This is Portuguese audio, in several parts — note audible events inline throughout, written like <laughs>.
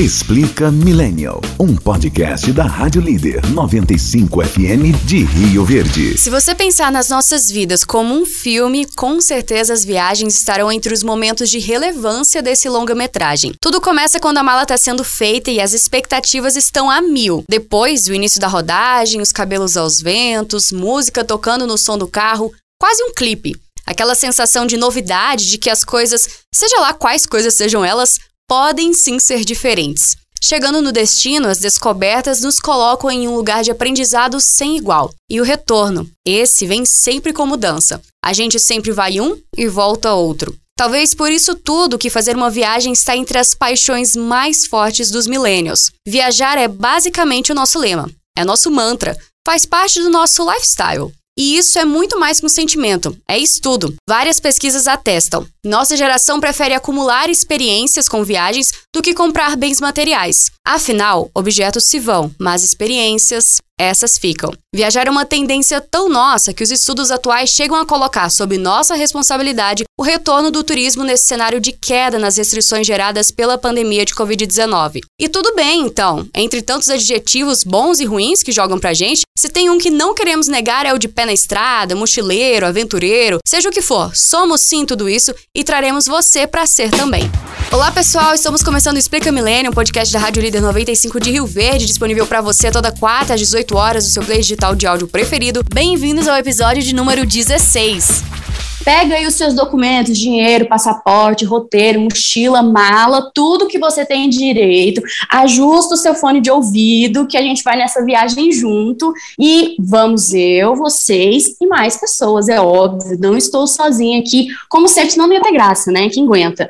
Explica Millennial, um podcast da Rádio Líder 95 FM de Rio Verde. Se você pensar nas nossas vidas como um filme, com certeza as viagens estarão entre os momentos de relevância desse longa-metragem. Tudo começa quando a mala está sendo feita e as expectativas estão a mil. Depois, o início da rodagem, os cabelos aos ventos, música tocando no som do carro, quase um clipe. Aquela sensação de novidade, de que as coisas, seja lá quais coisas sejam elas, podem sim ser diferentes. Chegando no destino, as descobertas nos colocam em um lugar de aprendizado sem igual. E o retorno, esse vem sempre com mudança. A gente sempre vai um e volta outro. Talvez por isso tudo que fazer uma viagem está entre as paixões mais fortes dos millennials. Viajar é basicamente o nosso lema, é nosso mantra, faz parte do nosso lifestyle. E isso é muito mais que um sentimento, é estudo. Várias pesquisas atestam. Nossa geração prefere acumular experiências com viagens do que comprar bens materiais. Afinal, objetos se vão, mas experiências, essas ficam. Viajar é uma tendência tão nossa que os estudos atuais chegam a colocar sob nossa responsabilidade o retorno do turismo nesse cenário de queda nas restrições geradas pela pandemia de Covid-19. E tudo bem, então. Entre tantos adjetivos bons e ruins que jogam pra gente, se tem um que não queremos negar é o de pé na estrada, mochileiro, aventureiro, seja o que for. Somos sim tudo isso e traremos você para ser também. Olá, pessoal, estamos começando o Explica Milênio, um podcast da Rádio Líder 95 de Rio Verde, disponível para você toda quarta às 18 horas no seu play digital de áudio preferido. Bem-vindos ao episódio de número 16. Pega aí os seus documentos, dinheiro, passaporte, roteiro, mochila, mala, tudo que você tem direito. Ajusta o seu fone de ouvido, que a gente vai nessa viagem junto. E vamos eu, vocês e mais pessoas, é óbvio. Não estou sozinha aqui. Como sempre, não ia ter graça, né? Quem aguenta?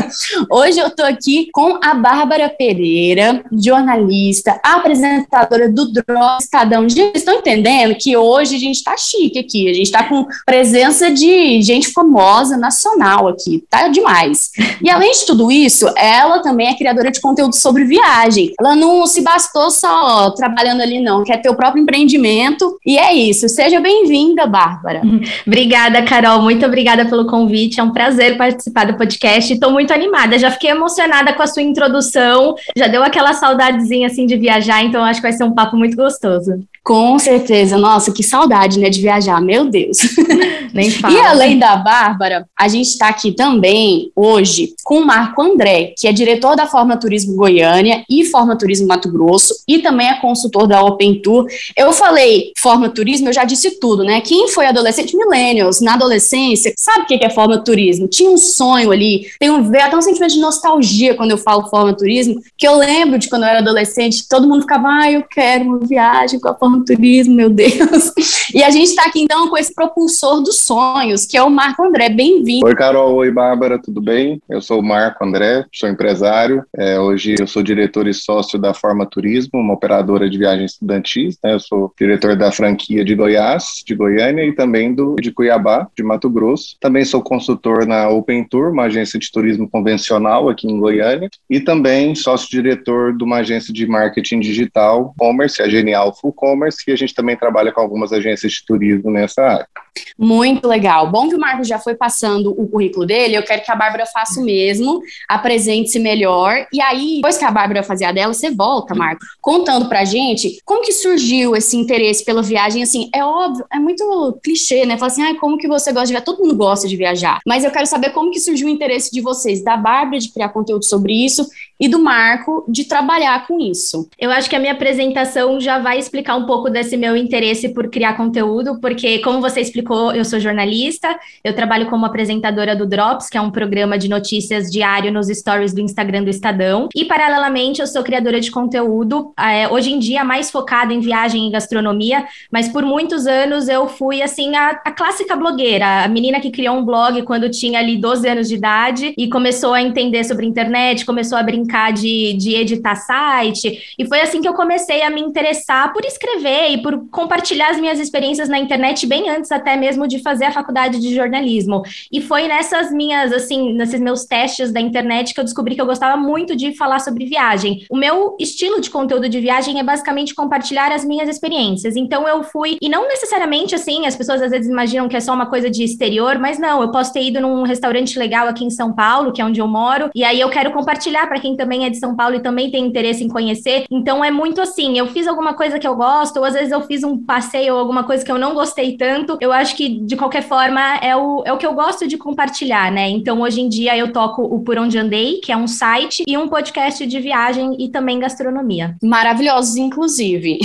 <laughs> Hoje eu tô aqui com a Bárbara Pereira, jornalista, apresentadora do Drop Estadão. Gente, estão entendendo que hoje a gente tá chique aqui. A gente tá com presença de gente famosa nacional aqui, tá demais. E além de tudo isso, ela também é criadora de conteúdo sobre viagem. Ela não se bastou só trabalhando ali, não, quer ter o próprio empreendimento. E é isso. Seja bem-vinda, Bárbara. <laughs> Obrigada, Carol. Muito obrigada pelo convite. É um prazer participar do podcast. Estou muito animada. Já fiquei emocionada com a sua introdução. Já deu aquela saudadezinha assim de viajar, então acho que vai ser um papo muito gostoso. Com certeza. Nossa, que saudade, né, de viajar. Meu Deus. <laughs> Nem fala. E além da Bárbara, a gente está aqui também hoje com o Marco André, que é diretor da Forma Turismo Goiânia e Forma Turismo Mato Grosso e também é consultor da Open Tour. Eu falei Forma Turismo, eu já disse tudo, né? Quem foi adolescente millennials na adolescência, sabe o que é Forma Turismo? Tinha um sonho ali, tem um, até um sentimento de nostalgia quando eu falo Forma Turismo, que eu lembro de quando eu era adolescente, todo mundo ficava, ah, eu quero uma viagem com a Forma turismo, meu Deus. E a gente está aqui então com esse propulsor dos sonhos, que é o Marco André. Bem-vindo. Oi, Carol. Oi, Bárbara. Tudo bem? Eu sou o Marco André, sou empresário. É, hoje eu sou diretor e sócio da Forma Turismo, uma operadora de viagens estudantis. Né? Eu sou diretor da franquia de Goiás, de Goiânia, e também do de Cuiabá, de Mato Grosso. Também sou consultor na Open Tour, uma agência de turismo convencional aqui em Goiânia, e também sócio-diretor de uma agência de marketing digital, commerce, a Genial Full Commerce e a gente também trabalha com algumas agências de turismo nessa área. Muito legal. Bom que o Marcos já foi passando o currículo dele, eu quero que a Bárbara faça o mesmo, apresente-se melhor, e aí, depois que a Bárbara fazer a dela, você volta, Marcos, contando pra gente como que surgiu esse interesse pela viagem, assim, é óbvio, é muito clichê, né, falar assim, ah, como que você gosta de viajar, todo mundo gosta de viajar, mas eu quero saber como que surgiu o interesse de vocês, da Bárbara de criar conteúdo sobre isso, e do Marco de trabalhar com isso. Eu acho que a minha apresentação já vai explicar um pouco desse meu interesse por criar conteúdo, porque, como você explicou, eu sou jornalista, eu trabalho como apresentadora do Drops, que é um programa de notícias diário nos stories do Instagram do Estadão, e, paralelamente, eu sou criadora de conteúdo, é, hoje em dia mais focada em viagem e gastronomia, mas por muitos anos eu fui, assim, a, a clássica blogueira, a menina que criou um blog quando tinha ali 12 anos de idade e começou a entender sobre internet, começou a brincar brincar de, de editar site. E foi assim que eu comecei a me interessar por escrever e por compartilhar as minhas experiências na internet, bem antes até mesmo de fazer a faculdade de jornalismo. E foi nessas minhas, assim, nesses meus testes da internet que eu descobri que eu gostava muito de falar sobre viagem. O meu estilo de conteúdo de viagem é basicamente compartilhar as minhas experiências. Então eu fui, e não necessariamente assim, as pessoas às vezes imaginam que é só uma coisa de exterior, mas não, eu posso ter ido num restaurante legal aqui em São Paulo, que é onde eu moro, e aí eu quero compartilhar para quem também é de São Paulo e também tem interesse em conhecer. Então é muito assim, eu fiz alguma coisa que eu gosto, ou às vezes eu fiz um passeio ou alguma coisa que eu não gostei tanto. Eu acho que de qualquer forma é o, é o que eu gosto de compartilhar, né? Então hoje em dia eu toco o Por Onde Andei, que é um site e um podcast de viagem e também gastronomia. Maravilhosos, inclusive.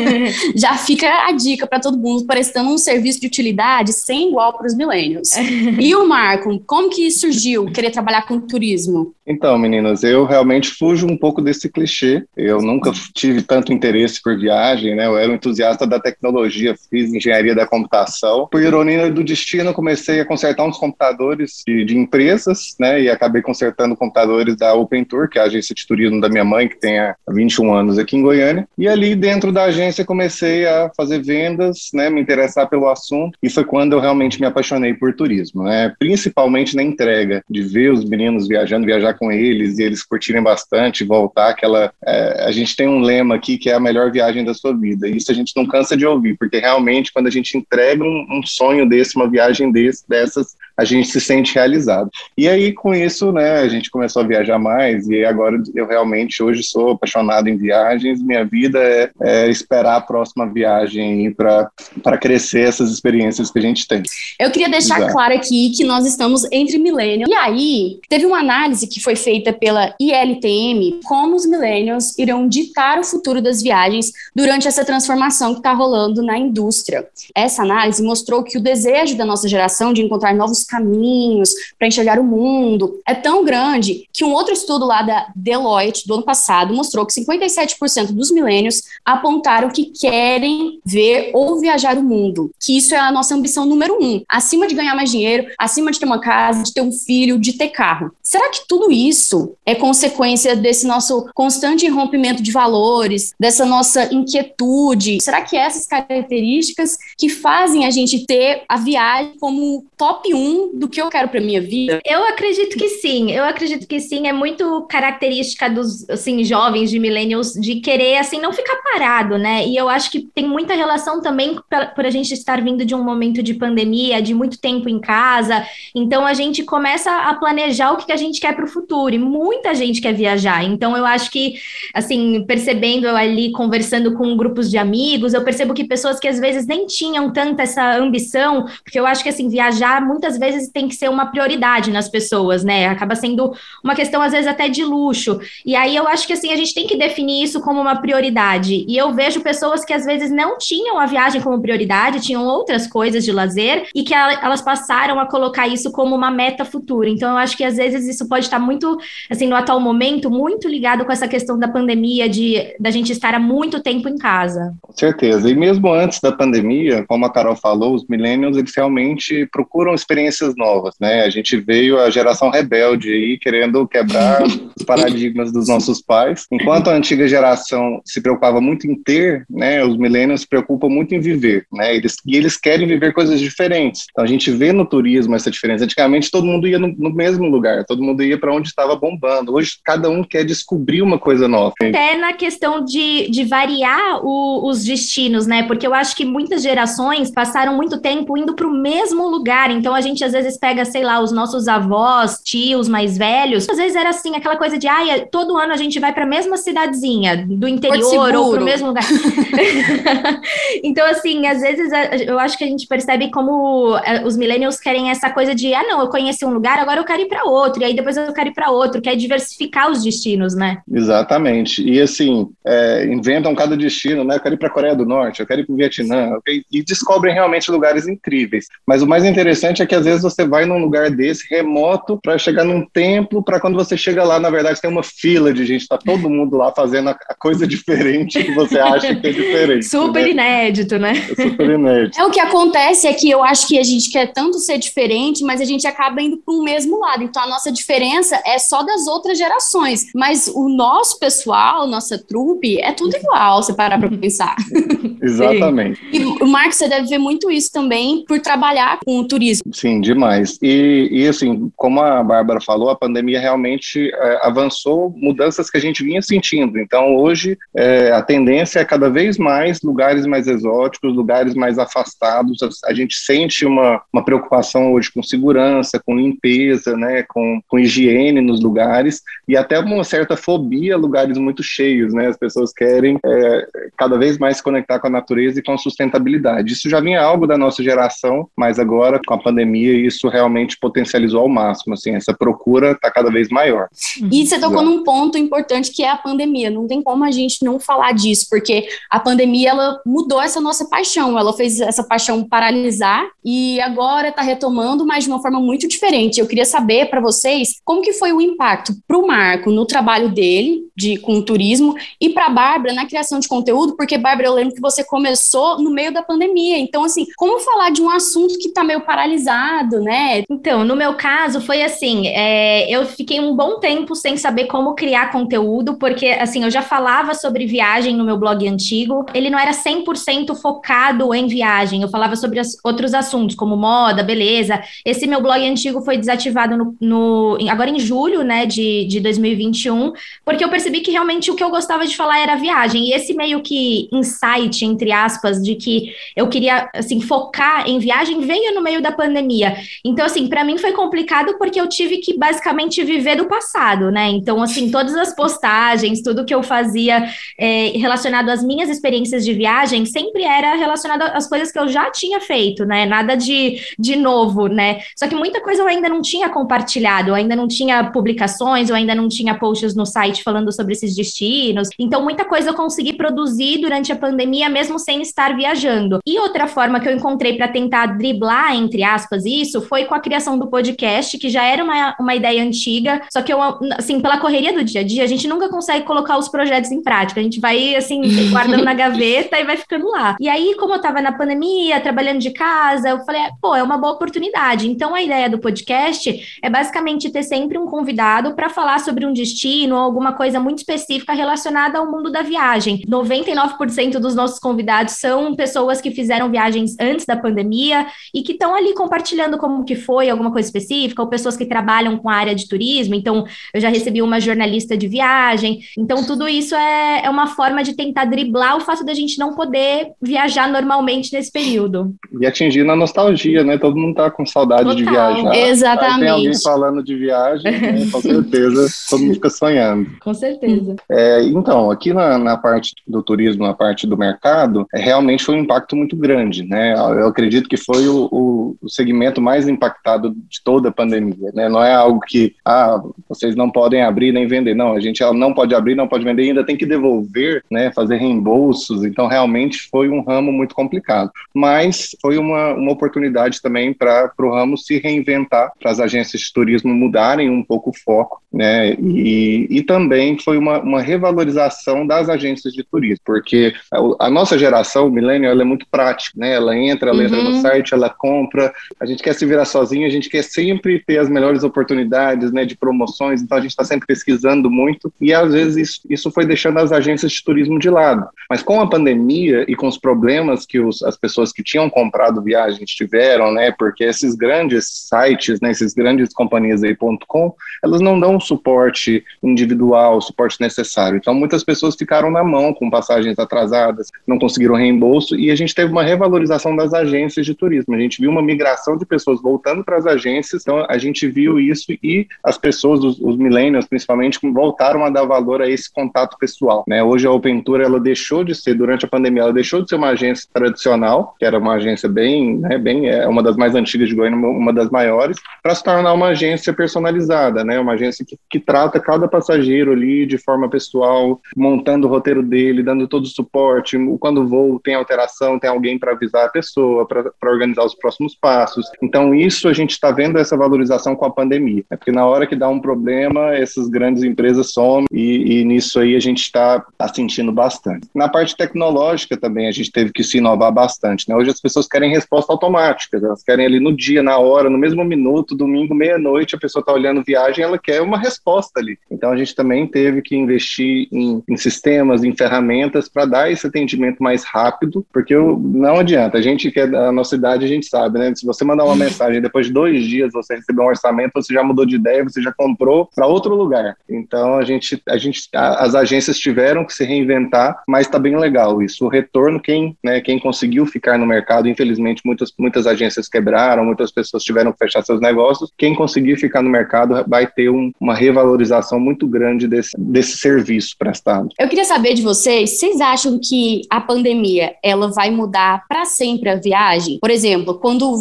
<laughs> Já fica a dica para todo mundo prestando um serviço de utilidade sem igual para os milênios. <laughs> e o Marco, como que surgiu querer trabalhar com turismo? Então, meninas, eu realmente fujo um pouco desse clichê. Eu nunca tive tanto interesse por viagem, né? Eu era um entusiasta da tecnologia, fiz engenharia da computação. Por ironia do destino, comecei a consertar uns computadores de, de empresas, né? E acabei consertando computadores da Open Tour, que é a agência de turismo da minha mãe, que tem há 21 anos aqui em Goiânia. E ali dentro da agência comecei a fazer vendas, né? Me interessar pelo assunto. E foi quando eu realmente me apaixonei por turismo, né? Principalmente na entrega, de ver os meninos viajando, viajar com eles e eles curtirem bastante, voltar aquela. É, a gente tem um lema aqui que é a melhor viagem da sua vida. Isso a gente não cansa de ouvir, porque realmente quando a gente entrega um, um sonho desse, uma viagem desse, dessas, a gente se sente realizado. E aí com isso, né, a gente começou a viajar mais e agora eu realmente hoje sou apaixonado em viagens. Minha vida é, é esperar a próxima viagem para crescer essas experiências que a gente tem. Eu queria deixar Exato. claro aqui que nós estamos entre milênios. E aí, teve uma análise que foi feita pela ILTM, como os millennials irão ditar o futuro das viagens durante essa transformação que está rolando na indústria. Essa análise mostrou que o desejo da nossa geração de encontrar novos caminhos para enxergar o mundo é tão grande que um outro estudo lá da Deloitte do ano passado mostrou que 57% dos milênios apontaram que querem ver ou viajar o mundo, que isso é a nossa ambição número um, acima de ganhar mais dinheiro, acima de ter uma casa, de ter um filho, de ter carro. Será que tudo isso é consequência desse nosso constante rompimento de valores, dessa nossa inquietude? Será que essas características que fazem a gente ter a viagem como top 1 do que eu quero para minha vida? Eu acredito que sim. Eu acredito que sim. É muito característica dos assim jovens de millennials de querer assim não ficar parado, né? E eu acho que tem muita relação também por a gente estar vindo de um momento de pandemia, de muito tempo em casa. Então a gente começa a planejar o que a gente quer para o futuro, e muita gente quer viajar. Então, eu acho que, assim, percebendo ali, conversando com grupos de amigos, eu percebo que pessoas que às vezes nem tinham tanta essa ambição, porque eu acho que, assim, viajar muitas vezes tem que ser uma prioridade nas pessoas, né? Acaba sendo uma questão, às vezes, até de luxo. E aí eu acho que, assim, a gente tem que definir isso como uma prioridade. E eu vejo pessoas que às vezes não tinham a viagem como prioridade, tinham outras coisas de lazer, e que elas passaram a colocar isso como uma meta futura. Então, eu acho que às vezes isso pode estar muito, assim, no atual momento, muito ligado com essa questão da pandemia, de da gente estar há muito tempo em casa. Com certeza. E mesmo antes da pandemia, como a Carol falou, os millennials, eles realmente procuram experiências novas, né? A gente veio a geração rebelde aí, querendo quebrar <laughs> os paradigmas dos nossos pais. Enquanto a antiga geração se preocupava muito em ter, né? Os millennials se preocupam muito em viver, né? Eles, e eles querem viver coisas diferentes. Então a gente vê no turismo essa diferença. Antigamente todo mundo ia no, no mesmo lugar, todo mundo ia para onde estava bombando. Hoje, cada um quer descobrir uma coisa nova. Até na questão de, de variar o, os destinos, né? Porque eu acho que muitas gerações passaram muito tempo indo para o mesmo lugar. Então, a gente às vezes pega, sei lá, os nossos avós, tios mais velhos. Às vezes era assim, aquela coisa de, ai, todo ano a gente vai para a mesma cidadezinha do interior ou para o mesmo lugar. <laughs> então, assim, às vezes eu acho que a gente percebe como eh, os millennials querem essa coisa de, ah, não, eu conheci um lugar, agora eu quero ir para outro. E aí depois eu quero ir para outro, que é diversificar os destinos, né? Exatamente. E assim, é, inventam cada destino, né? Eu quero ir para a Coreia do Norte, eu quero ir para o Vietnã, okay? e descobrem realmente lugares incríveis. Mas o mais interessante é que às vezes vezes você vai num lugar desse, remoto, para chegar num templo, para quando você chega lá, na verdade, tem uma fila de gente, tá todo mundo lá fazendo a coisa <laughs> diferente que você acha que é diferente. Super né? inédito, né? É super inédito. <laughs> É o que acontece é que eu acho que a gente quer tanto ser diferente, mas a gente acaba indo para o mesmo lado. Então a nossa diferença é só das outras gerações, mas o nosso pessoal, nossa trupe, é tudo igual, se parar para pensar. <laughs> Exatamente. E o Marcos, você deve ver muito isso também por trabalhar com o turismo. Sim, demais. E, e assim, como a Bárbara falou, a pandemia realmente é, avançou mudanças que a gente vinha sentindo. Então, hoje, é, a tendência é cada vez mais lugares mais exóticos, lugares mais afastados. A, a gente sente uma, uma preocupação hoje com segurança, com limpeza, né, com, com higiene nos lugares e até uma certa fobia a lugares muito cheios, né? As pessoas querem é, cada vez mais se conectar com a natureza e com a sustentabilidade. Isso já vinha algo da nossa geração, mas agora com a pandemia isso realmente potencializou ao máximo. Assim, essa procura está cada vez maior. E você tocou num ponto importante que é a pandemia. Não tem como a gente não falar disso, porque a pandemia ela mudou essa nossa paixão. Ela fez essa paixão paralisar e agora está retomando, mas de uma forma muito diferente. Eu queria saber para vocês como que foi o impacto para o Marco no trabalho dele de com o turismo e para a Bárbara na criação de conteúdo, porque Bárbara, eu lembro que você começou no meio da pandemia. Então, assim, como falar de um assunto que está meio paralisado, né? Então, no meu caso, foi assim: é, eu fiquei um bom tempo sem saber como criar conteúdo, porque assim, eu já falava sobre viagem no meu blog antigo, ele não era 100% focado em viagem, eu falava sobre as, outros assuntos, como moda, beleza. Esse meu blog antigo foi desativado no, no agora em julho, né, de, de 2021, porque eu percebi que realmente o que eu gostava de falar era viagem, e esse meio que insight, entre aspas, de que eu queria, assim, focar em viagem veio no meio da pandemia. Então, assim, para mim foi complicado porque eu tive que basicamente viver do passado, né? Então, assim, todas as postagens, tudo que eu fazia é, relacionado às minhas experiências de viagem sempre era relacionado às coisas que eu já tinha feito, né? Nada de, de novo, né? Só que muita coisa eu ainda não tinha compartilhado, eu ainda não tinha publicações, eu ainda não tinha posts no site falando sobre esses destinos. Então, muita coisa eu consegui produzir durante a pandemia, mesmo sem estar viajando. E outra forma que eu encontrei para tentar driblar, entre aspas, isso foi com a criação do podcast, que já era uma, uma ideia antiga, só que eu, assim, pela correria do dia a dia, a gente nunca consegue colocar os projetos em prática. A gente vai, assim, guardando na <laughs> gaveta e vai ficando lá. E aí, como eu tava na pandemia, trabalhando de casa, eu falei, pô, é uma boa oportunidade. Então, a ideia do podcast é basicamente ter sempre um convidado para falar sobre um destino ou alguma coisa muito específica relacionada ao mundo da viagem. 99% dos nossos convidados são pessoas que fizeram viagens antes da pandemia e que estão ali compartilhando como que foi, alguma coisa específica, ou pessoas que trabalham com a área de turismo. Então, eu já recebi uma jornalista de viagem. Então, tudo isso é, é uma forma de tentar driblar o fato da gente não poder viajar normalmente nesse período. E atingir na nostalgia, né? Todo mundo tá com saudade Total. de viajar. Exatamente. Aí tem alguém falando de viagem, né? com certeza, todo mundo fica sonhando. Com certeza. É, então, aqui na, na parte do turismo, na parte do mercado, é, realmente foi um impacto muito grande, né? Eu acredito que foi o, o, o segmento mais impactado de toda a pandemia, né? Não é algo que, ah, vocês não podem abrir nem vender. Não, a gente não pode abrir, não pode vender, ainda tem que devolver, né? Fazer reembolsos. Então, realmente foi um ramo muito complicado. Mas foi uma, uma oportunidade também para o ramo se reinventar, para as agências de turismo mudarem um pouco o foco, né? E, e também foi uma, uma revalorização das agências de turismo, porque a, a nossa geração, o milênio, ela é muito prática, né? Ela entra, ela uhum. entra no uhum. site, ela compra, a gente quer se virar sozinho, a gente quer sempre ter as melhores oportunidades, né, de promoções, então a gente está sempre pesquisando muito, e às vezes isso, isso foi deixando as agências de turismo de lado. Mas com a pandemia e com os problemas que os, as pessoas que tinham comprado viagens tiveram, né, porque esses grandes sites, né, esses grandes companhias aí, .com, elas não dão suporte individual, suporte necessário. Então muitas pessoas ficaram na mão com passagens atrasadas, não conseguiram reembolso, e a gente teve uma revalorização das agências de turismo. A gente viu uma migração de pessoas voltando para as agências, então a gente viu isso e as pessoas, os, os millennials principalmente, voltaram a dar valor a esse contato pessoal. Né? Hoje a Open Tour ela deixou de ser, durante a pandemia, ela deixou de ser uma agência tradicional, que era uma agência bem, né, bem é uma das mais antigas de Goiânia, uma das maiores, para se tornar uma agência personalizada, né? uma agência que, que trata cada passageiro ali de forma pessoal, montando o roteiro dele, dando todo o suporte. Quando voo tem alteração, tem alguém para avisar a pessoa, para organizar os próximos passos. Então, isso a gente está vendo essa valorização com a pandemia. É porque na hora que dá um problema, essas grandes empresas somem e, e nisso aí a gente está tá sentindo bastante. Na parte tecnológica também a gente teve que se inovar bastante. Né? Hoje as pessoas querem resposta automática, elas querem ali no dia, na hora, no mesmo minuto, domingo, meia-noite, a pessoa está olhando viagem, ela quer uma resposta ali. Então a gente também teve que investir em, em sistemas, em ferramentas para dar esse atendimento mais rápido, porque eu, não adianta, a gente que é da nossa idade, a gente sabe, né? Se você mandar uma mensagem depois de dois dias você recebeu um orçamento, você já mudou de ideia, você já comprou para outro lugar. Então a gente, a gente, as agências tiveram que se reinventar, mas está bem legal isso. O retorno, quem, né, quem conseguiu ficar no mercado, infelizmente muitas, muitas agências quebraram, muitas pessoas tiveram que fechar seus negócios. Quem conseguir ficar no mercado vai ter um, uma revalorização muito grande desse, desse serviço prestado. Eu queria saber de vocês, vocês acham que a pandemia ela vai mudar para sempre a viagem? Por exemplo, quando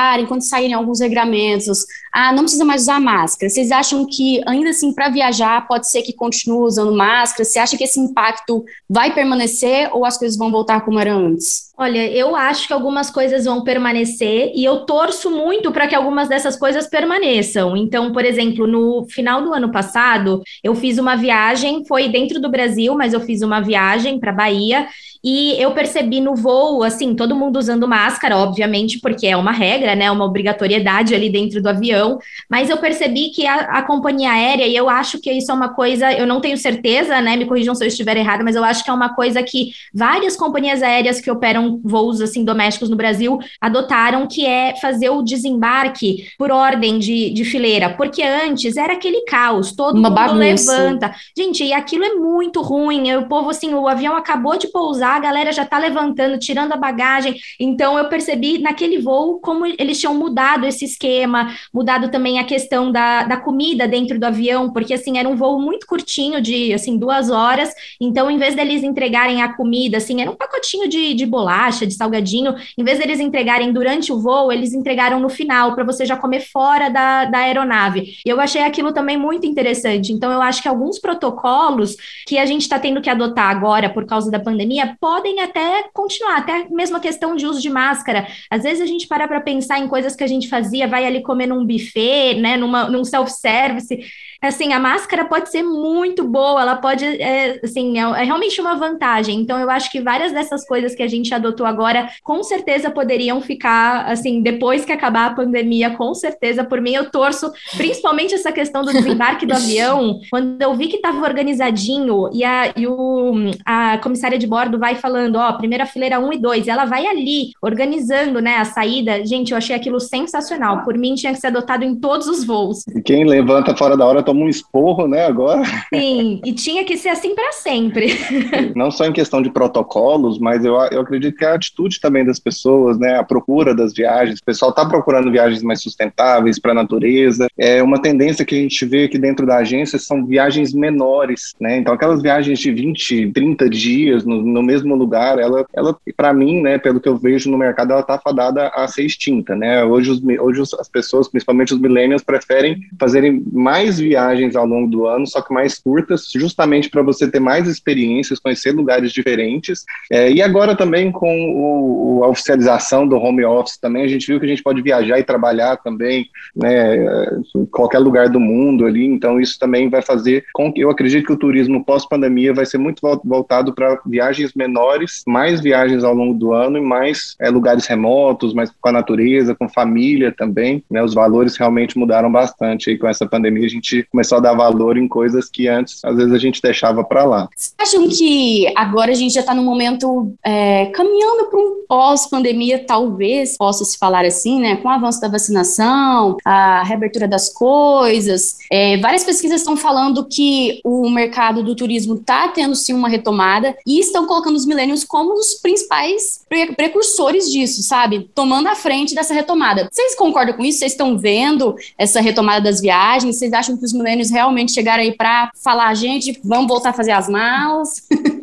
voltarem, quando saírem alguns regramentos, ah, não precisa mais usar máscara. Vocês acham que ainda assim para viajar pode ser que continue usando máscara? Você acha que esse impacto vai permanecer ou as coisas vão voltar como era antes? Olha, eu acho que algumas coisas vão permanecer e eu torço muito para que algumas dessas coisas permaneçam. Então, por exemplo, no final do ano passado, eu fiz uma viagem, foi dentro do Brasil, mas eu fiz uma viagem para Bahia e eu percebi no voo, assim, todo mundo usando máscara, obviamente, porque é uma regra, né? Uma obrigatoriedade ali dentro do avião. Mas eu percebi que a, a, companhia aérea, e eu acho que isso é uma coisa, eu não tenho certeza, né? Me corrijam se eu estiver errado, mas eu acho que é uma coisa que várias companhias aéreas que operam voos assim domésticos no Brasil adotaram, que é fazer o desembarque por ordem de, de fileira. Porque antes era aquele caos, todo uma mundo bagunça. levanta. Gente, e aquilo é muito ruim. O povo, assim, o avião acabou de pousar a galera já tá levantando, tirando a bagagem. Então eu percebi naquele voo como eles tinham mudado esse esquema, mudado também a questão da, da comida dentro do avião, porque assim era um voo muito curtinho, de assim duas horas. Então, em vez deles entregarem a comida, assim, era um pacotinho de, de bolacha, de salgadinho, em vez deles entregarem durante o voo, eles entregaram no final para você já comer fora da, da aeronave. E eu achei aquilo também muito interessante. Então, eu acho que alguns protocolos que a gente está tendo que adotar agora por causa da pandemia podem até continuar, até mesmo a questão de uso de máscara. Às vezes a gente para para pensar em coisas que a gente fazia, vai ali comer num buffet, né, numa, num self-service, assim, a máscara pode ser muito boa, ela pode, é, assim, é, é, realmente uma vantagem. Então, eu acho que várias dessas coisas que a gente adotou agora, com certeza poderiam ficar, assim, depois que acabar a pandemia, com certeza, por mim, eu torço, principalmente essa questão do desembarque do <laughs> avião, quando eu vi que estava organizadinho e, a, e o, a comissária de bordo vai falando, ó, primeira fileira 1 e 2, ela vai ali, organizando, né, a saída, gente, eu achei aquilo sensacional. Por mim, tinha que ser adotado em todos os voos. Quem levanta fora da hora toma um esporro, né, agora. Sim, e tinha que ser assim para sempre. <laughs> Não só em questão de protocolos, mas eu, eu acredito que a atitude também das pessoas, né, a procura das viagens, o pessoal está procurando viagens mais sustentáveis para a natureza. É uma tendência que a gente vê aqui dentro da agência são viagens menores, né? Então aquelas viagens de 20, 30 dias no, no mesmo lugar, ela, ela para mim, né, pelo que eu vejo no mercado, ela está fadada a ser extinta, né? Hoje, os, hoje as pessoas, principalmente os millennials, preferem fazerem mais viagens viagens ao longo do ano, só que mais curtas, justamente para você ter mais experiências, conhecer lugares diferentes. É, e agora também com o, a oficialização do home office também, a gente viu que a gente pode viajar e trabalhar também, né, em qualquer lugar do mundo ali, então isso também vai fazer com que eu acredito que o turismo pós-pandemia vai ser muito voltado para viagens menores, mais viagens ao longo do ano e mais é, lugares remotos, mais com a natureza, com família também, né, os valores realmente mudaram bastante aí com essa pandemia, a gente começou a dar valor em coisas que antes, às vezes, a gente deixava para lá. Vocês acham que agora a gente já está num momento é, caminhando para um pós-pandemia, talvez possa se falar assim, né? Com o avanço da vacinação, a reabertura das coisas. É, várias pesquisas estão falando que o mercado do turismo está tendo sim uma retomada e estão colocando os milênios como os principais precursores disso, sabe? Tomando a frente dessa retomada. Vocês concordam com isso? Vocês estão vendo essa retomada das viagens? Vocês acham que os milênios realmente chegaram aí para falar, gente, vamos voltar a fazer as malas? <laughs>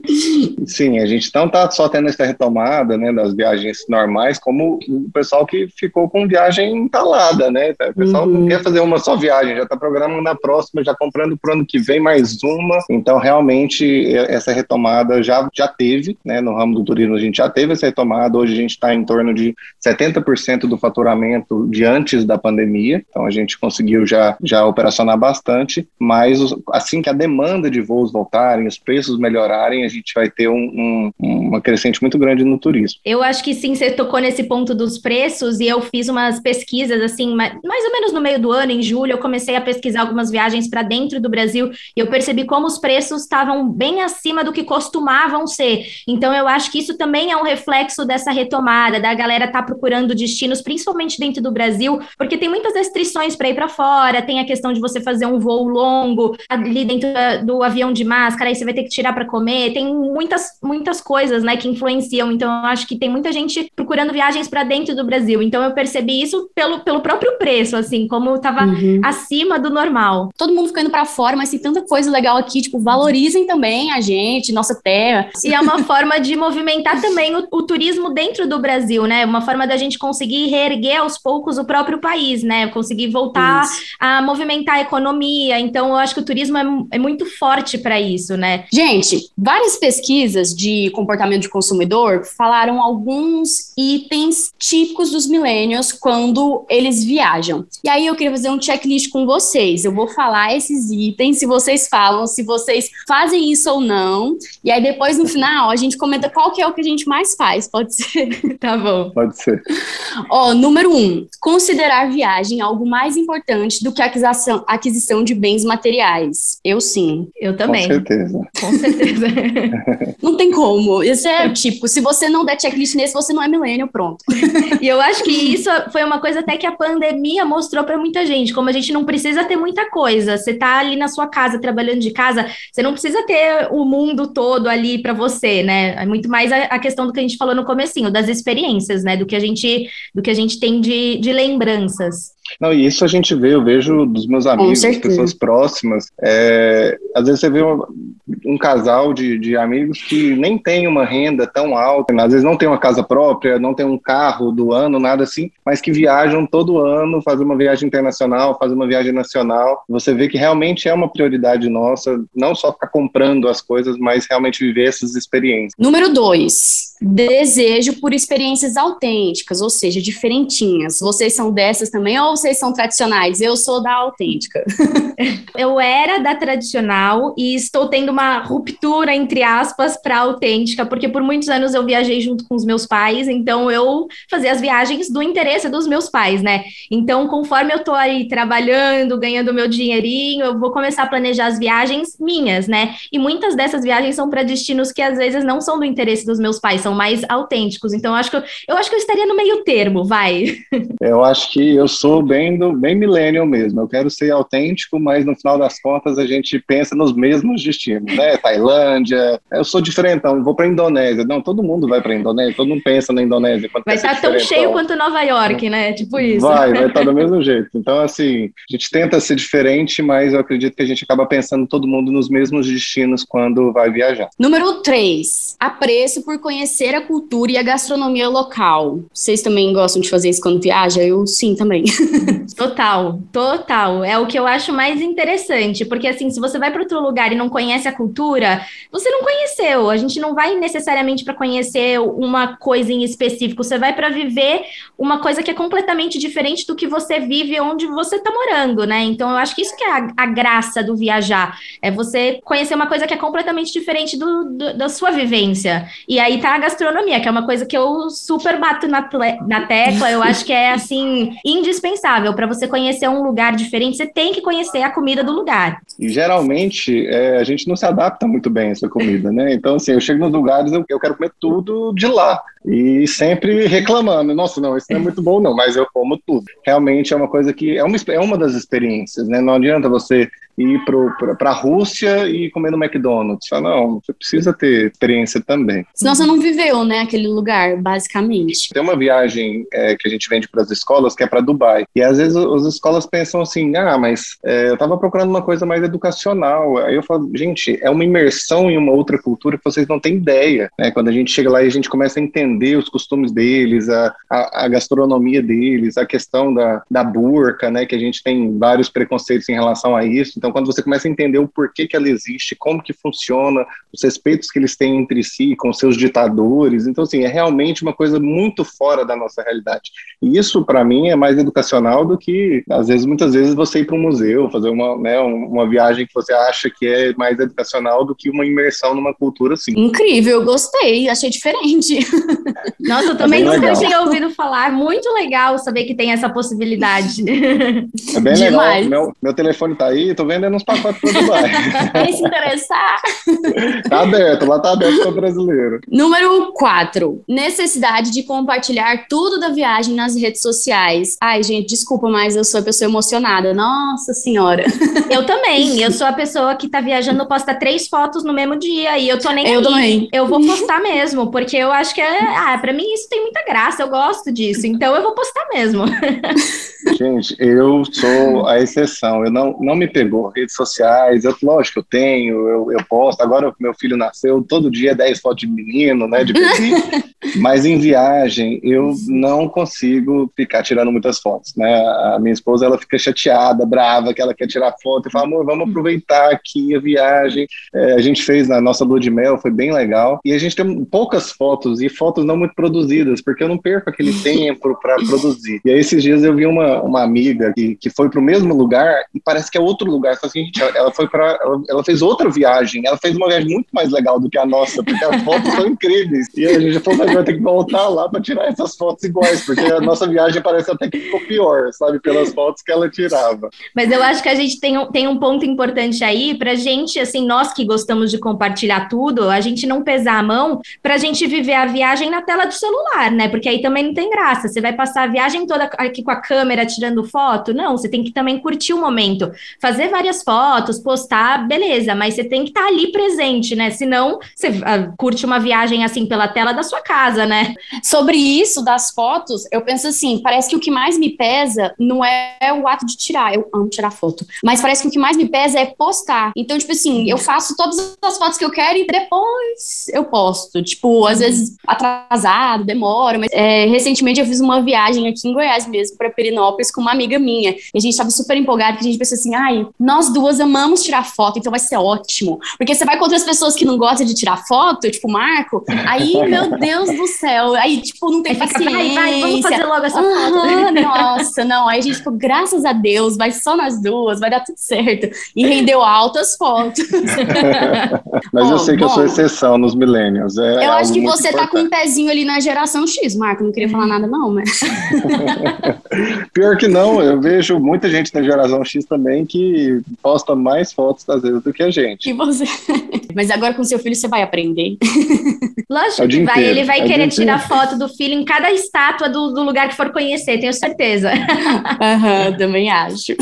Sim, a gente não está só tendo essa retomada né, das viagens normais, como o pessoal que ficou com viagem entalada, né? O pessoal uhum. não quer fazer uma só viagem, já está programando na próxima, já comprando para o ano que vem mais uma. Então, realmente, essa retomada já, já teve, né? No ramo do turismo, a gente já teve essa retomada. Hoje a gente está em torno de 70% do faturamento de antes da pandemia. Então, a gente conseguiu já, já operacionar bastante, mas assim que a demanda de voos voltarem, os preços melhorarem, a gente vai ter um, um, uma crescente muito grande no turismo. Eu acho que sim, você tocou nesse ponto dos preços e eu fiz umas pesquisas assim, mais ou menos no meio do ano, em julho, eu comecei a pesquisar algumas viagens para dentro do Brasil e eu percebi como os preços estavam bem acima do que costumavam ser. Então eu acho que isso também é um reflexo dessa retomada, da galera tá procurando destinos, principalmente dentro do Brasil, porque tem muitas restrições para ir para fora, tem a questão de você fazer um voo longo ali dentro do avião de máscara, aí você vai ter que tirar para comer, tem muitas muitas coisas, né, que influenciam. Então eu acho que tem muita gente procurando viagens para dentro do Brasil. Então eu percebi isso pelo, pelo próprio preço, assim, como estava uhum. acima do normal. Todo mundo ficando para fora, mas tem tanta coisa legal aqui, tipo, valorizem também a gente, nossa terra. E é uma <laughs> forma de movimentar também o, o turismo dentro do Brasil, né? Uma forma da gente conseguir reerguer aos poucos o próprio país, né? Conseguir voltar isso. a movimentar a economia. Então, eu acho que o turismo é, é muito forte para isso, né? Gente, várias pesquisas de comportamento de consumidor falaram alguns itens típicos dos millennials quando eles viajam. E aí eu queria fazer um checklist com vocês. Eu vou falar esses itens, se vocês falam se vocês fazem isso ou não. E aí depois no final a gente comenta qual que é o que a gente mais faz. Pode ser? <laughs> tá bom. Pode ser. Ó, número um, considerar viagem algo mais importante do que a aquisição, aquisição de bens materiais. Eu sim. Eu também. Com certeza. Com certeza. <laughs> <laughs> não tem como. Isso é tipo, se você não der checklist nesse, você não é milênio, pronto. <laughs> e eu acho que isso foi uma coisa até que a pandemia mostrou para muita gente, como a gente não precisa ter muita coisa. Você tá ali na sua casa trabalhando de casa, você não precisa ter o mundo todo ali para você, né? É muito mais a, a, questão do que a gente falou no comecinho, das experiências, né? Do que a gente, do que a gente tem de, de lembranças. Não, e isso a gente vê, eu vejo dos meus amigos, pessoas próximas. É, às vezes você vê um, um casal de, de amigos que nem tem uma renda tão alta, às vezes não tem uma casa própria, não tem um carro do ano, nada assim, mas que viajam todo ano, fazem uma viagem internacional, fazem uma viagem nacional. Você vê que realmente é uma prioridade nossa, não só ficar comprando as coisas, mas realmente viver essas experiências. Número dois, desejo por experiências autênticas, ou seja, diferentinhas. Vocês são dessas também ou vocês são tradicionais? Eu sou da autêntica. <laughs> eu era da tradicional e estou tendo uma ruptura, entre aspas, para autêntica, porque por muitos anos eu viajei junto com os meus pais, então eu fazia as viagens do interesse dos meus pais, né? Então, conforme eu tô aí trabalhando, ganhando meu dinheirinho, eu vou começar a planejar as viagens minhas, né? E muitas dessas viagens são para destinos que às vezes não são do interesse dos meus pais, são mais autênticos. Então, eu acho que eu, eu acho que eu estaria no meio termo, vai. <laughs> Eu acho que eu sou bem do bem millennial mesmo. Eu quero ser autêntico, mas no final das contas a gente pensa nos mesmos destinos, né? <laughs> Tailândia. Eu sou diferentão, vou para Indonésia. Não, todo mundo vai para Indonésia, todo mundo pensa na Indonésia. Vai estar tão cheio quanto Nova York, né? Tipo isso. Vai, vai estar do <laughs> mesmo jeito. Então, assim, a gente tenta ser diferente, mas eu acredito que a gente acaba pensando todo mundo nos mesmos destinos quando vai viajar. Número 3. Apreço por conhecer a cultura e a gastronomia local. Vocês também gostam de fazer isso quando viaja? Eu sim também. <laughs> Total, total. É o que eu acho mais interessante, porque assim, se você vai para outro lugar e não conhece a cultura, você não conheceu. A gente não vai necessariamente para conhecer uma coisa em específico, você vai para viver uma coisa que é completamente diferente do que você vive onde você está morando, né? Então, eu acho que isso que é a, a, graça do viajar, é você conhecer uma coisa que é completamente diferente do, do, da sua vivência. E aí tá a gastronomia, que é uma coisa que eu super bato na, na tecla, eu acho que é assim indispensável para você conhecer um lugar diferente, você tem que conhecer a comida do lugar. E geralmente é, a gente não se adapta muito bem a essa comida, né? Então, assim, eu chego nos lugares, eu, eu quero comer tudo de lá. E sempre reclamando, nossa, não, isso não é muito bom, não, mas eu como tudo. Realmente é uma coisa que é uma, é uma das experiências, né? Não adianta você ir para a Rússia e comer no McDonald's. Fala, não, você precisa ter experiência também. Senão você não viveu, né, aquele lugar, basicamente. Tem uma viagem é, que a gente vende para as escolas que é para Dubai. E às vezes as escolas pensam assim, ah, mas é, eu estava procurando uma coisa mais educacional. Aí eu falo, gente, é é uma imersão em uma outra cultura que vocês não têm ideia, né? Quando a gente chega lá e a gente começa a entender os costumes deles, a, a, a gastronomia deles, a questão da, da burca, né? Que a gente tem vários preconceitos em relação a isso. Então, quando você começa a entender o porquê que ela existe, como que funciona, os respeitos que eles têm entre si, com seus ditadores, então, assim, é realmente uma coisa muito fora da nossa realidade. E isso, para mim, é mais educacional do que, às vezes, muitas vezes, você ir para um museu, fazer uma, né, uma viagem que você acha que é mais educacional do que uma imersão numa cultura assim. Incrível, gostei, achei diferente. <laughs> Nossa, eu também é nunca tinha ouvido falar. Muito legal saber que tem essa possibilidade. É bem Demais. legal. Meu, meu telefone tá aí, tô vendendo uns pacotes para Dubai. <laughs> Quem se interessar? Tá aberto, lá tá aberto para brasileiro. Número 4. Necessidade de compartilhar tudo da viagem nas redes sociais. Ai, gente, desculpa, mas eu sou a pessoa emocionada. Nossa senhora. <laughs> Eu também. Eu sou a pessoa que tá viajando, posta três fotos no mesmo dia e eu tô nem Eu aí. também. Eu vou postar mesmo, porque eu acho que é, ah, para mim isso tem muita graça, eu gosto disso. Então eu vou postar mesmo. <laughs> Gente, eu sou a exceção. Eu não, não me pegou redes sociais. Eu, lógico, eu tenho, eu, eu posto. Agora meu filho nasceu, todo dia 10 fotos de menino, né, de bebê. <laughs> Mas em viagem eu não consigo ficar tirando muitas fotos, né? A minha esposa ela fica chateada, brava, que ela quer tirar foto e fala, amor, vamos aproveitar aqui a viagem. É, a gente fez na nossa lua de mel, foi bem legal. E a gente tem poucas fotos e fotos não muito produzidas, porque eu não perco aquele <laughs> tempo para produzir. E aí esses dias eu vi uma, uma amiga que, que foi para o mesmo lugar e parece que é outro lugar. Só gente, ela foi para, ela, ela, fez outra viagem. Ela fez uma viagem muito mais legal do que a nossa, porque as fotos são incríveis. E a gente falou, vai ter que voltar lá para tirar essas fotos iguais, porque a nossa viagem parece até que ficou pior, sabe, pelas fotos que ela tirava. Mas eu acho que a gente tem um, tem um ponto importante aí para gente, assim, nós que gostamos de compartilhar tudo, a gente não pesar a mão para a gente viver a viagem na tela do celular, né? Porque aí também não tem graça. Você vai passar a viagem toda aqui com a câmera tirando foto? Não, você tem que também curtir o momento, fazer várias fotos, postar, beleza, mas você tem que estar tá ali presente, né? Senão você uh, curte uma viagem assim pela tela da sua casa, né? Sobre isso das fotos, eu penso assim, parece que o que mais me pesa não é o ato de tirar, eu amo tirar foto, mas parece que o que mais me pesa é postar. Então, tipo assim, eu faço todas as fotos que eu quero e depois eu posto. Tipo, às vezes atrasado, demora, mas é, recentemente eu fiz uma viagem aqui em Goiás mesmo, para Perinópolis, com uma amiga minha. E a gente tava super empolgado, porque a gente pensou assim, ai, nós duas amamos tirar foto, então vai ser ótimo. Porque você vai com outras pessoas que não gostam de tirar foto, tipo o Marco, aí, <laughs> meu Deus do céu, aí, tipo, não tem aí paciência. Fica, vai, vai, vamos fazer logo essa uhum, foto. Nossa, não, aí a gente ficou, graças a Deus, vai só nas duas, vai dar tudo certo. E rendeu altas fotos. <laughs> Mas eu sei que bom, eu sou exceção nos millennials. É eu acho que você importante. tá com um pezinho ali na geração X, Marco, não queria falar nada não, mas... <laughs> Pior que não, eu vejo muita gente da geração X também que posta mais fotos às vezes do que a gente. E você? <laughs> Mas agora com seu filho você vai aprender. <laughs> Lógico é que vai, ele vai é querer tirar foto do filho em cada estátua do, do lugar que for conhecer, tenho certeza. Aham, uhum, também acho.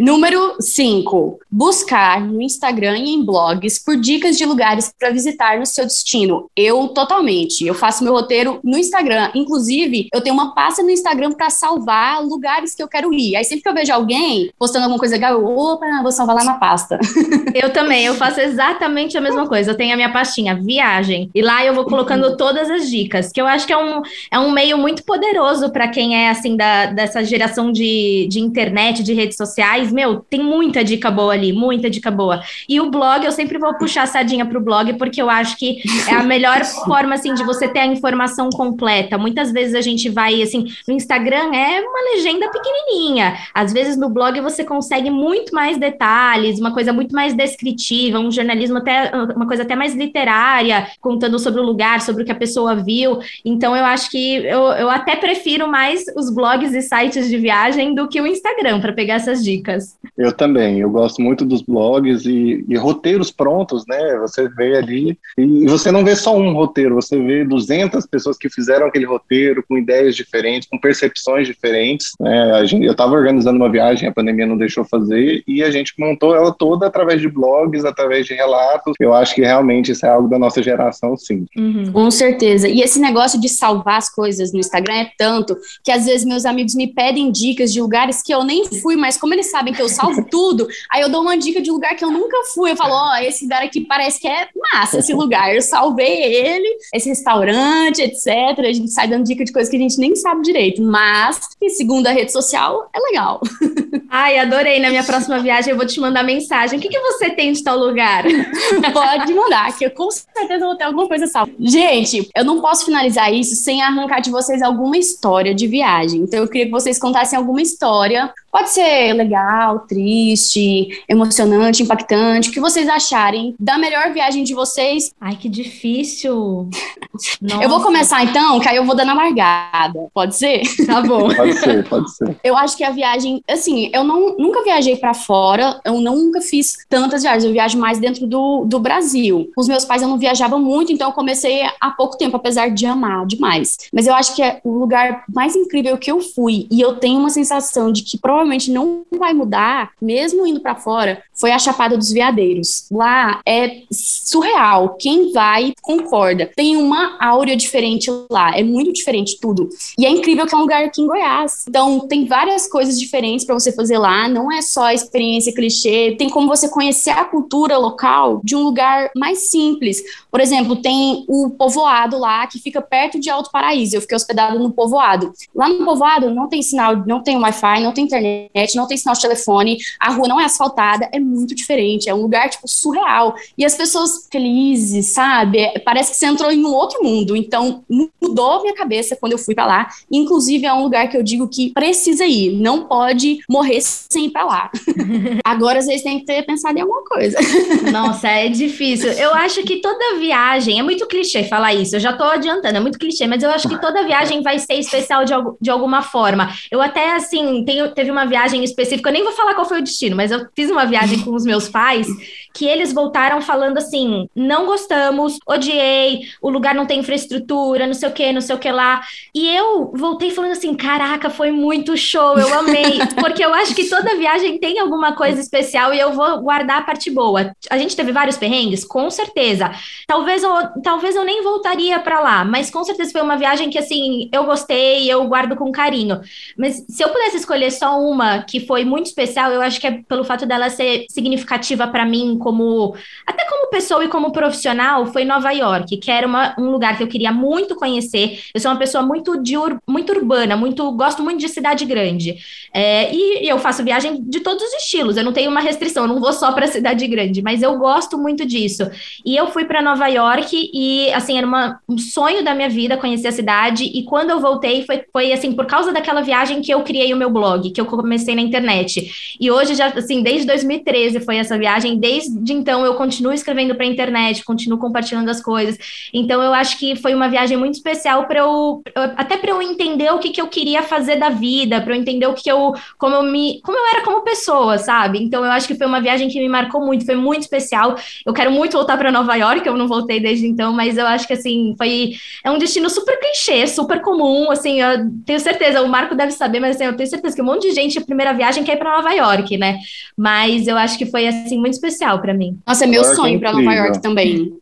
Número 5. Buscar no Instagram e em blogs por dicas de lugares para visitar no seu destino. Eu totalmente. Eu faço meu roteiro no Instagram. Inclusive, eu tenho uma pasta no Instagram para salvar lugares que eu quero ir. Aí sempre que eu vejo alguém postando alguma coisa legal, eu, opa, vou salvar lá na pasta. <laughs> Eu também, eu faço exatamente a mesma coisa. Eu tenho a minha pastinha viagem e lá eu vou colocando todas as dicas, que eu acho que é um, é um meio muito poderoso para quem é assim da, dessa geração de, de internet, de redes sociais. Meu, tem muita dica boa ali, muita dica boa. E o blog, eu sempre vou puxar a sardinha pro blog porque eu acho que é a melhor <laughs> forma assim de você ter a informação completa. Muitas vezes a gente vai assim, no Instagram é uma legenda pequenininha. Às vezes no blog você consegue muito mais detalhes, uma coisa muito mais descritiva, um jornalismo até uma coisa até mais literária, contando sobre o lugar, sobre o que a pessoa viu. Então eu acho que eu, eu até prefiro mais os blogs e sites de viagem do que o Instagram para pegar essas dicas. Eu também, eu gosto muito dos blogs e, e roteiros prontos, né? Você vê ali e você não vê só um roteiro, você vê 200 pessoas que fizeram aquele roteiro com ideias diferentes, com percepções diferentes. Né? Gente, eu estava organizando uma viagem, a pandemia não deixou fazer e a gente montou ela toda através de blogs, através de relatos. Eu acho que realmente isso é algo da nossa geração, sim. Uhum. Com certeza. E E esse negócio de salvar as coisas no Instagram é tanto que às vezes meus amigos me pedem dicas de lugares que eu nem fui, mas como eles sabem que eu salvo <laughs> tudo, aí eu dou uma dica de lugar que eu nunca fui. Eu falo, ó, oh, esse lugar aqui parece que é massa esse lugar. Eu salvei ele, esse restaurante, etc. A gente sai dando dica de coisas que a gente nem sabe direito, mas, segundo a rede social, é legal. <laughs> Ai, adorei. Na minha próxima viagem eu vou te mandar mensagem. O que, que você tem de tal lugar? <laughs> Pode mandar, que eu com certeza vou ter alguma coisa salva. Gente, eu não posso finalizar isso sem arrancar de vocês alguma história de viagem. Então eu queria que vocês contassem alguma história. Pode ser legal, triste, emocionante, impactante, o que vocês acharem da melhor viagem de vocês. Ai, que difícil. <laughs> eu vou começar então, que aí eu vou dando a largada. Pode ser? <laughs> Tá bom. Pode ser, pode ser. Eu acho que a viagem, assim, eu não, nunca viajei para fora, eu nunca fiz tantas viagens, eu viajo mais dentro do, do Brasil. Com os meus pais eu não viajava muito, então eu comecei há pouco tempo, apesar de amar demais. Mas eu acho que é o lugar mais incrível que eu fui, e eu tenho uma sensação de que provavelmente não vai mudar, mesmo indo para fora, foi a Chapada dos Veadeiros. Lá é surreal. Quem vai concorda. Tem uma áurea diferente lá. É muito diferente tudo. E é incrível que é um lugar aqui em Goiás. Então, tem várias coisas diferentes para você fazer lá. Não é só a experiência clichê. Tem como você conhecer a cultura local de um lugar mais simples. Por exemplo, tem o povoado lá que fica perto de Alto Paraíso. Eu fiquei hospedado no povoado. Lá no povoado não tem sinal, não tem Wi-Fi, não tem internet, não tem sinal de telefone. A rua não é asfaltada. É muito diferente, é um lugar, tipo, surreal. E as pessoas felizes, sabe? É, parece que você entrou em um outro mundo. Então, mudou minha cabeça quando eu fui para lá. Inclusive, é um lugar que eu digo que precisa ir, não pode morrer sem ir pra lá. <laughs> Agora, vocês têm que ter pensado em alguma coisa. <laughs> Nossa, é difícil. Eu acho que toda viagem, é muito clichê falar isso, eu já tô adiantando, é muito clichê, mas eu acho que toda viagem vai ser especial de, de alguma forma. Eu até, assim, tenho, teve uma viagem específica, eu nem vou falar qual foi o destino, mas eu fiz uma viagem com os meus pais, que eles voltaram falando assim: não gostamos, odiei, o lugar não tem infraestrutura, não sei o que, não sei o que lá. E eu voltei falando assim: caraca, foi muito show, eu amei. <laughs> Porque eu acho que toda viagem tem alguma coisa especial e eu vou guardar a parte boa. A gente teve vários perrengues, com certeza. Talvez eu, talvez eu nem voltaria para lá, mas com certeza foi uma viagem que assim, eu gostei, eu guardo com carinho. Mas se eu pudesse escolher só uma que foi muito especial, eu acho que é pelo fato dela ser significativa para mim como até como pessoa e como profissional foi Nova York, que era uma, um lugar que eu queria muito conhecer. Eu sou uma pessoa muito de ur, muito urbana, muito gosto muito de cidade grande. É, e, e, eu faço viagem de todos os estilos. Eu não tenho uma restrição, eu não vou só para cidade grande, mas eu gosto muito disso. E eu fui para Nova York e assim era uma, um sonho da minha vida conhecer a cidade. E quando eu voltei foi, foi assim por causa daquela viagem que eu criei o meu blog, que eu comecei na internet. E hoje já assim desde 2013 foi essa viagem. Desde então eu continuo escrevendo para a internet, continuo compartilhando as coisas. Então eu acho que foi uma viagem muito especial para eu até para eu entender o que, que eu queria fazer da vida, para eu entender o que, que eu como eu me como eu era como pessoa, sabe? Então eu acho que foi uma viagem que me marcou muito, foi muito especial. Eu quero muito voltar para Nova York, eu não voltei desde então, mas eu acho que assim foi é um destino super clichê, super comum, assim, eu tenho certeza, o Marco deve saber, mas assim, eu tenho certeza que um monte de gente a primeira viagem quer ir para Nova York, né? Mas eu acho que foi assim muito especial para mim. Nossa, é meu Nova sonho é para Nova York também.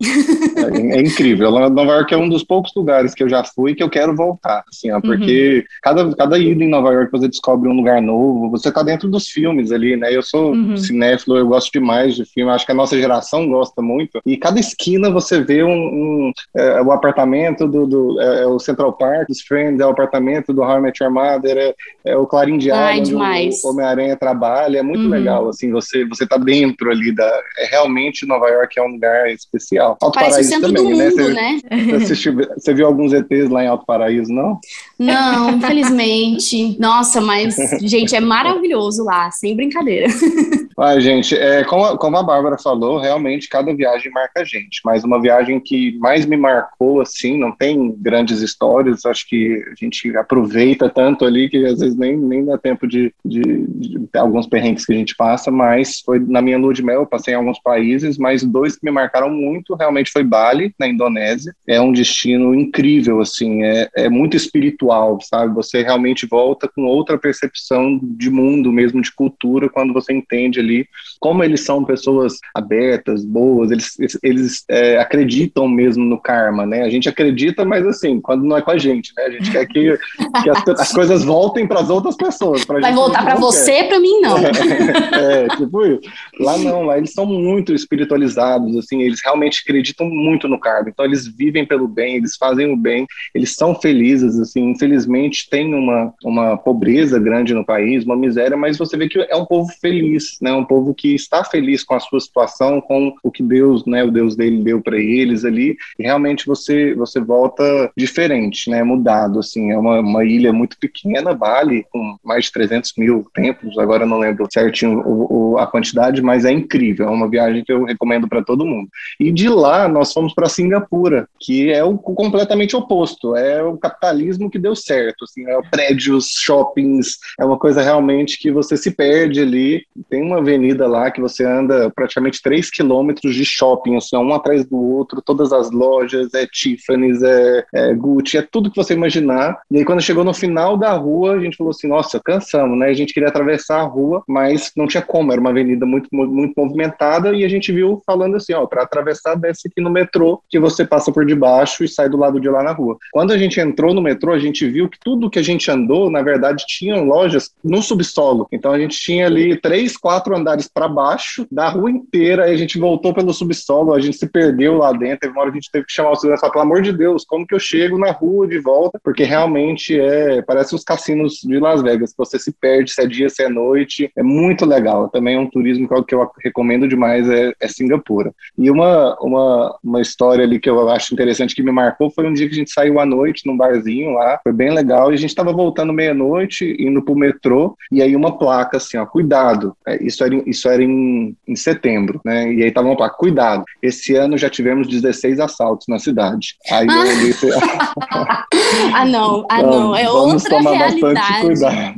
É, é, incrível. Nova York é um dos poucos lugares que eu já fui que eu quero voltar, assim, ó, porque uhum. cada, cada ida em Nova York você descobre um lugar novo, você tá dentro dos filmes ali, né? Eu sou uhum. cinéfilo, eu gosto demais de filme, acho que a nossa geração gosta muito. E cada esquina você vê um, um é, o apartamento do, do é, é o Central Park, os Friends, é o apartamento do How I Met Your Mother, é, é o Clarim Diário, onde o Homem-Aranha trabalha, é muito uhum. legal, assim, você, você tá dentro ali da... É, realmente Nova York é um lugar especial. Alto Parece Paraíso o centro também, do né? mundo, né? Você, né? Assistiu, você viu alguns ETs lá em Alto Paraíso, não? Não, <laughs> infelizmente. Nossa, mas, gente, é maravilhoso lá, sem brincadeira. <laughs> Ah, gente, é, como, a, como a Bárbara falou, realmente cada viagem marca a gente, mas uma viagem que mais me marcou, assim, não tem grandes histórias, acho que a gente aproveita tanto ali que às vezes nem, nem dá tempo de, de, de alguns perrengues que a gente passa, mas foi na minha lua de mel, eu passei alguns países, mas dois que me marcaram muito realmente foi Bali, na Indonésia. É um destino incrível, assim, é, é muito espiritual, sabe? Você realmente volta com outra percepção de mundo, mesmo de cultura, quando você entende ali como eles são pessoas abertas, boas, eles, eles é, acreditam mesmo no karma, né? A gente acredita, mas assim, quando não é com a gente, né? A gente quer que, que as, as, coisas voltem para as outras pessoas. Vai voltar para você, para mim não. É, <laughs> é, tipo isso. Lá não, lá eles são muito espiritualizados, assim, eles realmente acreditam muito no karma. Então eles vivem pelo bem, eles fazem o bem, eles são felizes, assim. Infelizmente tem uma, uma pobreza grande no país, uma miséria, mas você vê que é um povo feliz, né? Um povo que está feliz com a sua situação, com o que Deus, né? O Deus dele deu para eles ali. E realmente você você volta diferente, né? Mudado, assim. É uma, uma ilha muito pequena, Bali, com mais de 300 mil templos. Agora não lembro certinho o, o, a quantidade, mas é incrível. É uma viagem que eu recomendo para todo mundo. E de lá nós fomos para Singapura, que é o completamente oposto. É o capitalismo que deu certo. Assim, é prédios, shoppings, é uma coisa realmente que você se perde ali. Tem uma avenida lá que você anda praticamente 3 quilômetros de shopping, assim, um atrás do outro, todas as lojas, é Tiffany's, é, é Gucci, é tudo que você imaginar. E aí quando chegou no final da rua, a gente falou assim, nossa, cansamos, né? A gente queria atravessar a rua, mas não tinha como, era uma avenida muito, muito movimentada e a gente viu falando assim, ó, para atravessar desce aqui no metrô, que você passa por debaixo e sai do lado de lá na rua. Quando a gente entrou no metrô, a gente viu que tudo que a gente andou, na verdade, tinham lojas no subsolo. Então a gente tinha ali três, quatro andares para baixo da rua inteira, e a gente voltou pelo subsolo, a gente se perdeu lá dentro, teve uma hora que a gente teve que chamar o segurança, falar, pelo amor de Deus, como que eu chego na rua de volta? Porque realmente é, parece os cassinos de Las Vegas, você se perde, se é dia, se é noite, é muito legal. Também é um turismo que eu recomendo demais, é, é Singapura. E uma, uma, uma história ali que eu acho interessante, que me marcou, foi um dia que a gente saiu à noite num barzinho lá, foi bem legal, e a gente estava voltando meia-noite, indo pro metrô, e aí uma placa assim, ó, cuidado, é, isso era, isso era em, em setembro, né, e aí tava uma placa, cuidado, esse ano já tivemos 16 assaltos na cidade. Aí eu <laughs> olhei <laughs> Ah, não, ah, não, é vamos outra tomar realidade. cuidado.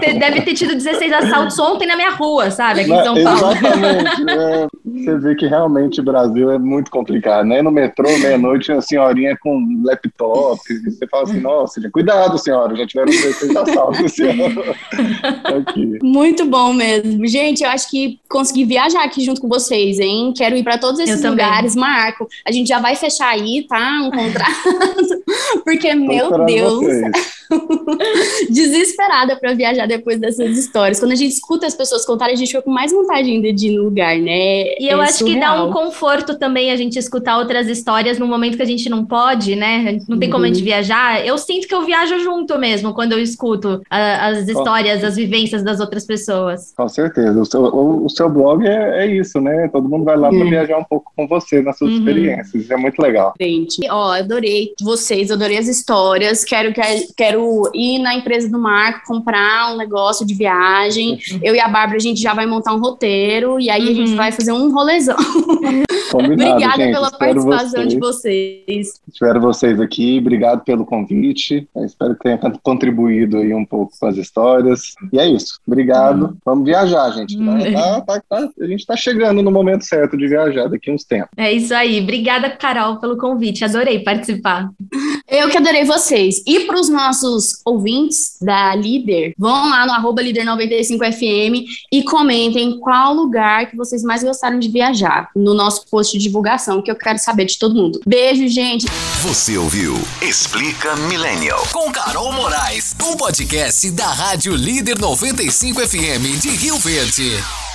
Deve ter tido 16 assaltos ontem na minha rua, sabe, aqui em São Paulo. Exatamente. é, você vê que realmente o Brasil é muito complicado, né? No metrô, meia-noite, a senhorinha com laptop, você fala assim, nossa, cuidado, senhora, já tiveram 16 assaltos esse ano. aqui. Muito bom mesmo. Gente, eu acho que consegui viajar aqui junto com vocês, hein? Quero ir para todos esses lugares. Marco, a gente já vai fechar aí, tá? Um contrato. <laughs> Porque, meu Deus, <laughs> desesperada para viajar depois dessas histórias. Quando a gente escuta as pessoas contarem, a gente fica com mais vontade ainda de ir no lugar, né? E eu É acho que dá um surreal. conforto também a gente escutar outras histórias no momento que a gente não pode, né? A gente Não tem como a gente viajar. Eu sinto que eu viajo junto mesmo quando eu escuto a- as histórias, as vivências das outras pessoas. Com certeza. O seu, o, o seu blog é, é isso, né? Todo mundo vai lá para Hum. viajar um pouco com você nas suas Uhum. experiências. Isso é muito legal. Gente, ó, adorei vocês, adorei as histórias. Quero, quero, quero ir na empresa do Marco comprar um negócio de viagem. Eu e a Bárbara, a gente já vai montar um roteiro e aí a gente Uhum. vai fazer um rolezão. <laughs> Combinado, Obrigada gente. pela Espero participação vocês. de vocês. Espero vocês aqui. Obrigado pelo convite. Eu espero que tenha contribuído aí um pouco com as histórias. E é isso. Obrigado. Vamos viajar, gente. Tá- Hum. tá- tá- tá- a gente está chegando no momento certo de viajar daqui a uns tempos. É isso aí. Obrigada, Carol, pelo convite. Adorei participar. Eu que adorei vocês. E para os nossos ouvintes da Líder, vão lá no arroba líder95fm e comentem qual lugar que vocês mais gostaram de viajar no nosso post de divulgação, que eu quero saber de todo mundo. Beijo, gente. Você ouviu Explica Millennial. Com Carol Moraes, um podcast da Rádio Líder 95 FM de Rio Verde.